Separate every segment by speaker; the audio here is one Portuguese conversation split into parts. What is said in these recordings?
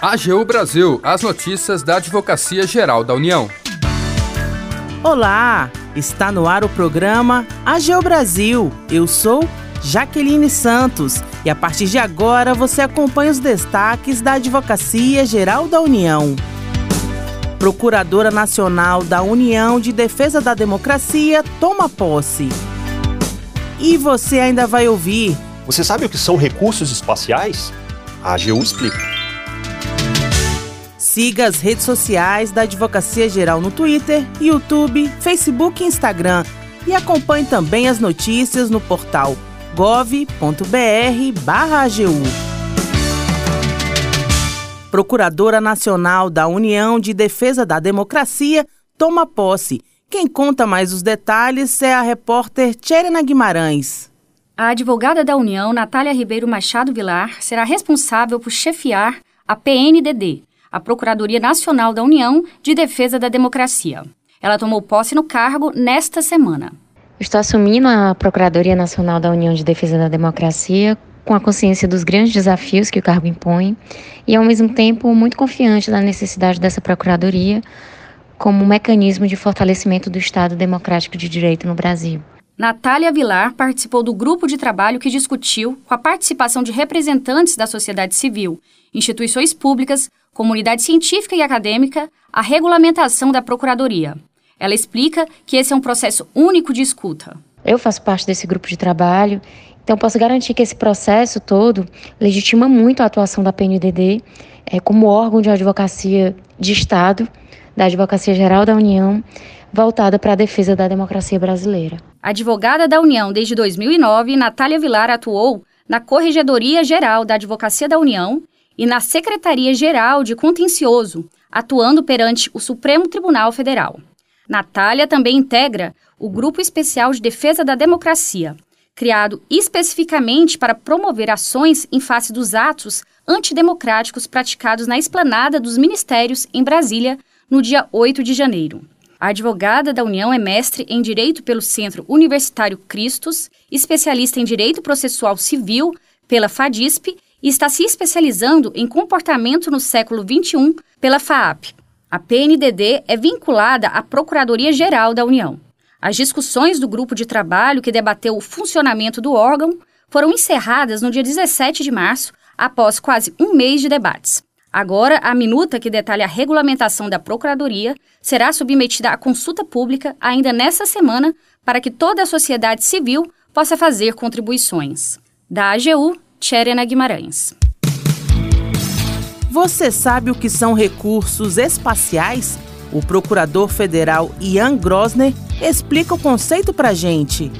Speaker 1: AGU Brasil, as notícias da Advocacia Geral da União.
Speaker 2: Olá, está no ar o programa AGU Brasil. Eu sou Jaqueline Santos e a partir de agora você acompanha os destaques da Advocacia Geral da União. Procuradora Nacional da União de Defesa da Democracia toma posse. E você ainda vai ouvir.
Speaker 3: Você sabe o que são recursos espaciais? A AGU explica.
Speaker 2: Siga as redes sociais da Advocacia Geral no Twitter, YouTube, Facebook e Instagram. E acompanhe também as notícias no portal gov.br/agu. Procuradora Nacional da União de Defesa da Democracia toma posse. Quem conta mais os detalhes é a repórter Tcherena Guimarães.
Speaker 4: A advogada da União, Natália Ribeiro Machado Vilar, será responsável por chefiar a PNDD, a Procuradoria Nacional da União de Defesa da Democracia. Ela tomou posse no cargo nesta semana.
Speaker 5: Estou assumindo a Procuradoria Nacional da União de Defesa da Democracia com a consciência dos grandes desafios que o cargo impõe e, ao mesmo tempo, muito confiante da necessidade dessa Procuradoria como um mecanismo de fortalecimento do Estado democrático de direito no Brasil.
Speaker 4: Natália Vilar participou do grupo de trabalho que discutiu, com a participação de representantes da sociedade civil, instituições públicas, comunidade científica e acadêmica, a regulamentação da Procuradoria. Ela explica que esse é um processo único de escuta.
Speaker 5: Eu faço parte desse grupo de trabalho, então posso garantir que esse processo todo legitima muito a atuação da PNDD é, como órgão de advocacia de Estado, da Advocacia Geral da União, voltada para a defesa da democracia brasileira.
Speaker 4: Advogada da União desde 2009, Natália Vilar atuou na Corregedoria Geral da Advocacia da União e na Secretaria-Geral de Contencioso, atuando perante o Supremo Tribunal Federal. Natália também integra o Grupo Especial de Defesa da Democracia, criado especificamente para promover ações em face dos atos antidemocráticos praticados na esplanada dos ministérios em Brasília no dia 8 de janeiro. A advogada da União é mestre em Direito pelo Centro Universitário Cristos, especialista em Direito Processual Civil pela FADISP e está se especializando em comportamento no século XXI pela FAAP. A PNDD é vinculada à Procuradoria-Geral da União. As discussões do grupo de trabalho que debateu o funcionamento do órgão foram encerradas no dia 17 de março, após quase um mês de debates. Agora, a minuta que detalha a regulamentação da Procuradoria será submetida à consulta pública ainda nesta semana para que toda a sociedade civil possa fazer contribuições. Da AGU, Tcherena Guimarães.
Speaker 2: Você sabe o que são recursos espaciais? O procurador federal Ian Grosner explica o conceito para gente.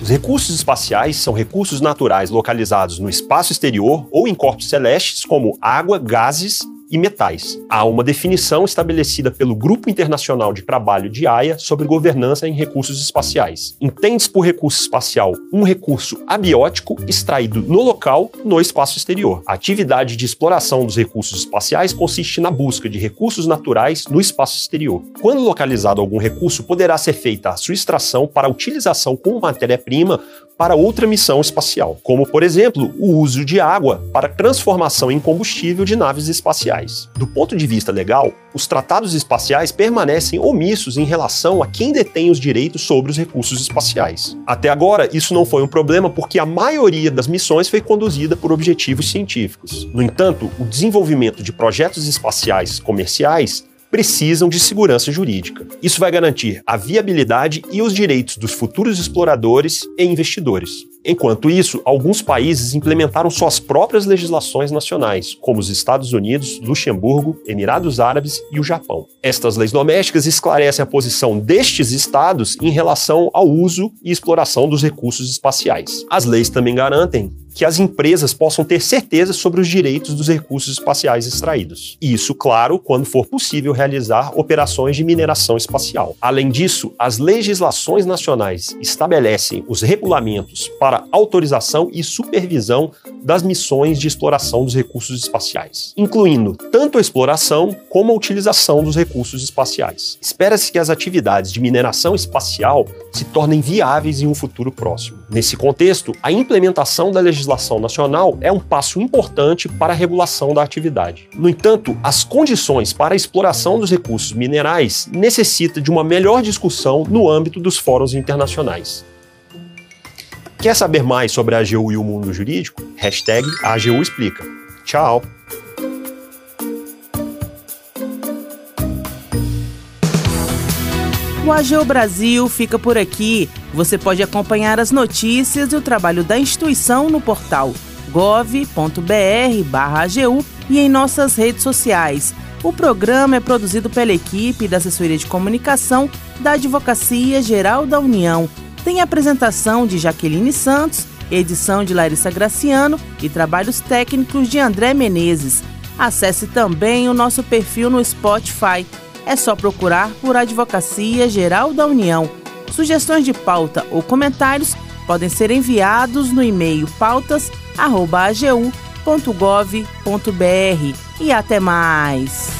Speaker 3: Os recursos espaciais são recursos naturais localizados no espaço exterior ou em corpos celestes, como água, gases e metais. Há uma definição estabelecida pelo Grupo Internacional de Trabalho de Haia sobre governança em recursos espaciais. Entende-se por recurso espacial um recurso abiótico extraído no local, no espaço exterior. A atividade de exploração dos recursos espaciais consiste na busca de recursos naturais no espaço exterior. Quando localizado algum recurso, poderá ser feita a sua extração para utilização como matéria-prima para outra missão espacial, como, por exemplo, o uso de água para transformação em combustível de naves espaciais. Do ponto de vista legal, os tratados espaciais permanecem omissos em relação a quem detém os direitos sobre os recursos espaciais. Até agora, isso não foi um problema porque a maioria das missões foi conduzida por objetivos científicos. No entanto, o desenvolvimento de projetos espaciais comerciais precisam de segurança jurídica. Isso vai garantir a viabilidade e os direitos dos futuros exploradores e investidores. Enquanto isso, alguns países implementaram suas próprias legislações nacionais, como os Estados Unidos, Luxemburgo, Emirados Árabes e o Japão. Estas leis domésticas esclarecem a posição destes estados em relação ao uso e exploração dos recursos espaciais. As leis também garantem que as empresas possam ter certeza sobre os direitos dos recursos espaciais extraídos. Isso, claro, quando for possível realizar operações de mineração espacial. Além disso, as legislações nacionais estabelecem os regulamentos para para autorização e supervisão das missões de exploração dos recursos espaciais, incluindo tanto a exploração como a utilização dos recursos espaciais. Espera-se que as atividades de mineração espacial se tornem viáveis em um futuro próximo. Nesse contexto, a implementação da legislação nacional é um passo importante para a regulação da atividade. No entanto, as condições para a exploração dos recursos minerais necessitam de uma melhor discussão no âmbito dos fóruns internacionais. Quer saber mais sobre a AGU e o mundo jurídico? Hashtag AGU Explica. Tchau!
Speaker 2: O AGU Brasil fica por aqui. Você pode acompanhar as notícias e o trabalho da instituição no portal gov.br/agu e em nossas redes sociais. O programa é produzido pela equipe da Assessoria de Comunicação da Advocacia Geral da União. Tem apresentação de Jaqueline Santos, edição de Larissa Graciano e trabalhos técnicos de André Menezes. Acesse também o nosso perfil no Spotify. É só procurar por Advocacia Geral da União. Sugestões de pauta ou comentários podem ser enviados no e-mail pautas.agu.gov.br. E até mais!